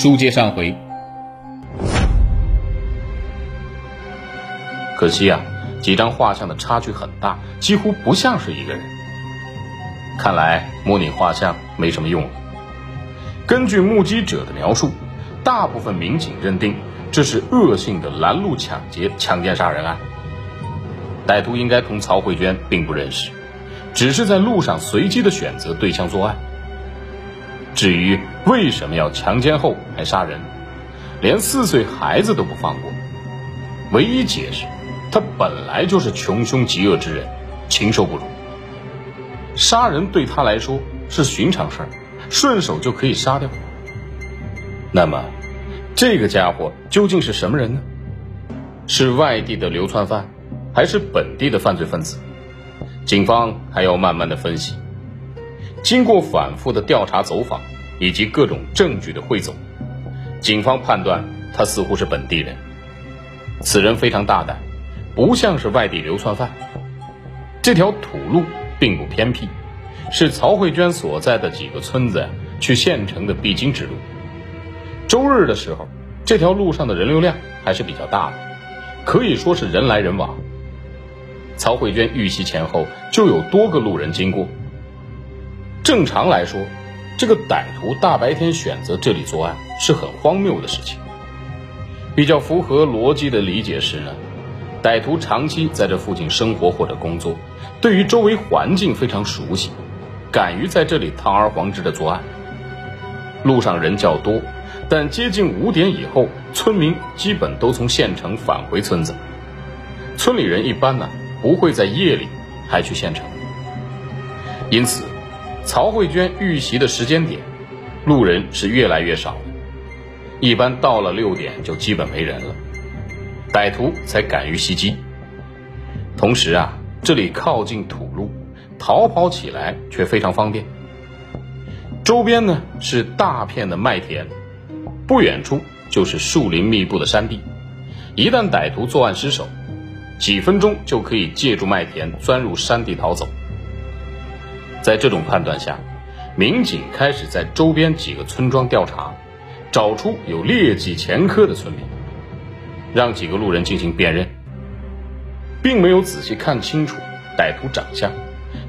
书接上回，可惜啊，几张画像的差距很大，几乎不像是一个人。看来模拟画像没什么用了。根据目击者的描述，大部分民警认定这是恶性的拦路抢劫、强奸杀人案。歹徒应该同曹慧娟并不认识，只是在路上随机的选择对象作案。至于为什么要强奸后还杀人，连四岁孩子都不放过，唯一解释，他本来就是穷凶极恶之人，禽兽不如。杀人对他来说是寻常事儿，顺手就可以杀掉。那么，这个家伙究竟是什么人呢？是外地的流窜犯，还是本地的犯罪分子？警方还要慢慢的分析。经过反复的调查走访以及各种证据的汇总，警方判断他似乎是本地人。此人非常大胆，不像是外地流窜犯。这条土路并不偏僻，是曹慧娟所在的几个村子去县城的必经之路。周日的时候，这条路上的人流量还是比较大的，可以说是人来人往。曹慧娟遇袭前后就有多个路人经过。正常来说，这个歹徒大白天选择这里作案是很荒谬的事情。比较符合逻辑的理解是呢，歹徒长期在这附近生活或者工作，对于周围环境非常熟悉，敢于在这里堂而皇之的作案。路上人较多，但接近五点以后，村民基本都从县城返回村子，村里人一般呢不会在夜里还去县城，因此。曹慧娟遇袭的时间点，路人是越来越少，一般到了六点就基本没人了，歹徒才敢于袭击。同时啊，这里靠近土路，逃跑起来却非常方便。周边呢是大片的麦田，不远处就是树林密布的山地，一旦歹徒作案失手，几分钟就可以借助麦田钻入山地逃走。在这种判断下，民警开始在周边几个村庄调查，找出有劣迹前科的村民，让几个路人进行辨认，并没有仔细看清楚歹徒长相，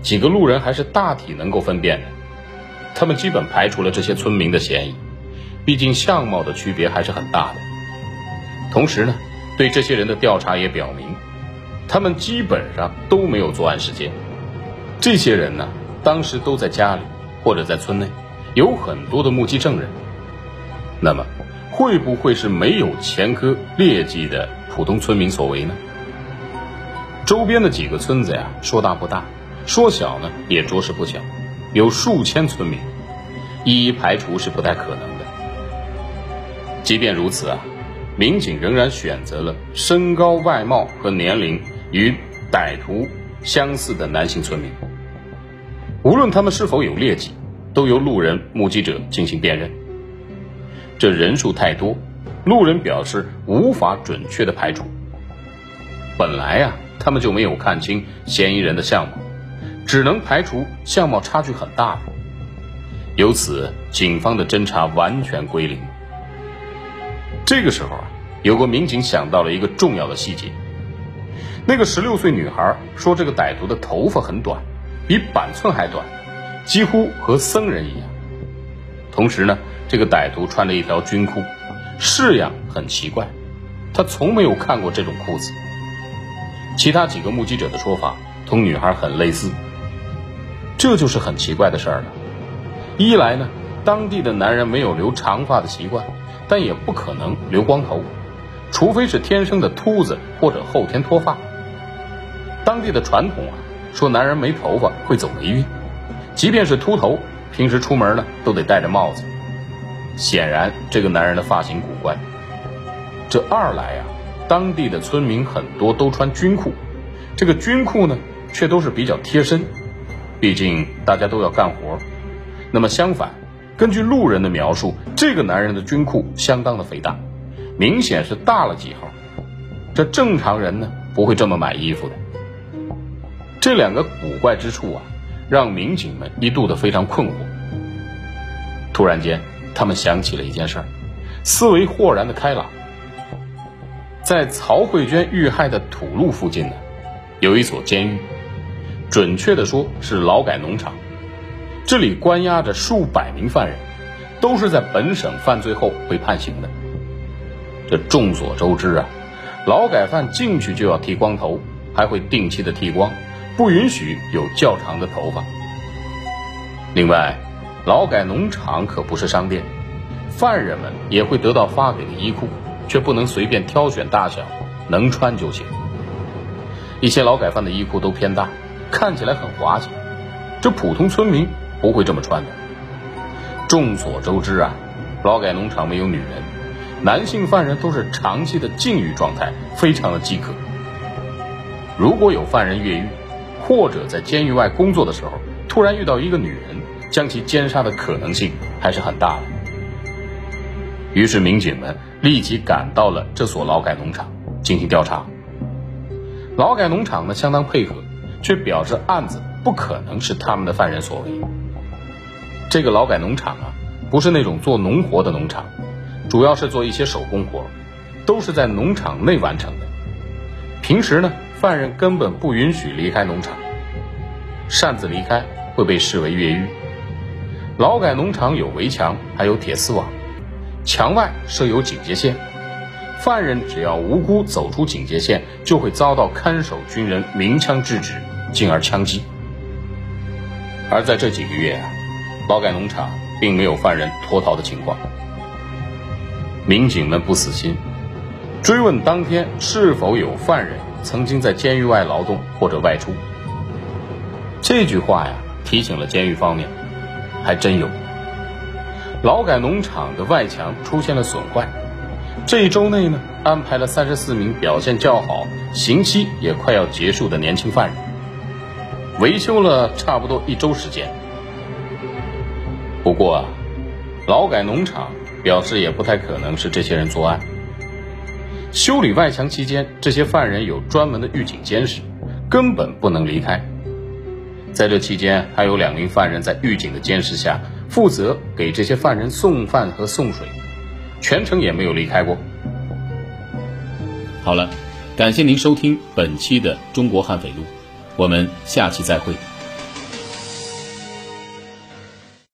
几个路人还是大体能够分辨的。他们基本排除了这些村民的嫌疑，毕竟相貌的区别还是很大的。同时呢，对这些人的调查也表明，他们基本上都没有作案时间。这些人呢？当时都在家里或者在村内，有很多的目击证人。那么，会不会是没有前科劣迹的普通村民所为呢？周边的几个村子呀，说大不大，说小呢也着实不小，有数千村民，一一排除是不太可能的。即便如此啊，民警仍然选择了身高、外貌和年龄与歹徒相似的男性村民。无论他们是否有劣迹，都由路人目击者进行辨认。这人数太多，路人表示无法准确的排除。本来呀，他们就没有看清嫌疑人的相貌，只能排除相貌差距很大。由此，警方的侦查完全归零。这个时候啊，有个民警想到了一个重要的细节：那个十六岁女孩说，这个歹徒的头发很短。比板寸还短，几乎和僧人一样。同时呢，这个歹徒穿着一条军裤，式样很奇怪，他从没有看过这种裤子。其他几个目击者的说法同女孩很类似，这就是很奇怪的事儿了。一来呢，当地的男人没有留长发的习惯，但也不可能留光头，除非是天生的秃子或者后天脱发。当地的传统啊。说男人没头发会走霉运，即便是秃头，平时出门呢都得戴着帽子。显然，这个男人的发型古怪。这二来呀，当地的村民很多都穿军裤，这个军裤呢却都是比较贴身，毕竟大家都要干活。那么相反，根据路人的描述，这个男人的军裤相当的肥大，明显是大了几号。这正常人呢不会这么买衣服的。这两个古怪之处啊，让民警们一度的非常困惑。突然间，他们想起了一件事儿，思维豁然的开朗。在曹慧娟遇害的土路附近呢，有一所监狱，准确的说是劳改农场，这里关押着数百名犯人，都是在本省犯罪后被判刑的。这众所周知啊，劳改犯进去就要剃光头，还会定期的剃光，不允许有较长的头发。另外，劳改农场可不是商店，犯人们也会得到发给的衣裤。却不能随便挑选大小，能穿就行。一些劳改犯的衣裤都偏大，看起来很滑稽，这普通村民不会这么穿的。众所周知啊，劳改农场没有女人，男性犯人都是长期的禁欲状态，非常的饥渴。如果有犯人越狱，或者在监狱外工作的时候，突然遇到一个女人，将其奸杀的可能性还是很大的。于是民警们。立即赶到了这所劳改农场进行调查。劳改农场呢相当配合，却表示案子不可能是他们的犯人所为。这个劳改农场啊，不是那种做农活的农场，主要是做一些手工活，都是在农场内完成的。平时呢，犯人根本不允许离开农场，擅自离开会被视为越狱。劳改农场有围墙，还有铁丝网。墙外设有警戒线，犯人只要无辜走出警戒线，就会遭到看守军人鸣枪制止，进而枪击。而在这几个月啊，劳改农场并没有犯人脱逃的情况。民警们不死心，追问当天是否有犯人曾经在监狱外劳动或者外出。这句话呀，提醒了监狱方面，还真有。劳改农场的外墙出现了损坏，这一周内呢，安排了三十四名表现较好、刑期也快要结束的年轻犯人，维修了差不多一周时间。不过啊，劳改农场表示也不太可能是这些人作案。修理外墙期间，这些犯人有专门的狱警监视，根本不能离开。在这期间，还有两名犯人在狱警的监视下。负责给这些犯人送饭和送水，全程也没有离开过。好了，感谢您收听本期的《中国悍匪录》，我们下期再会。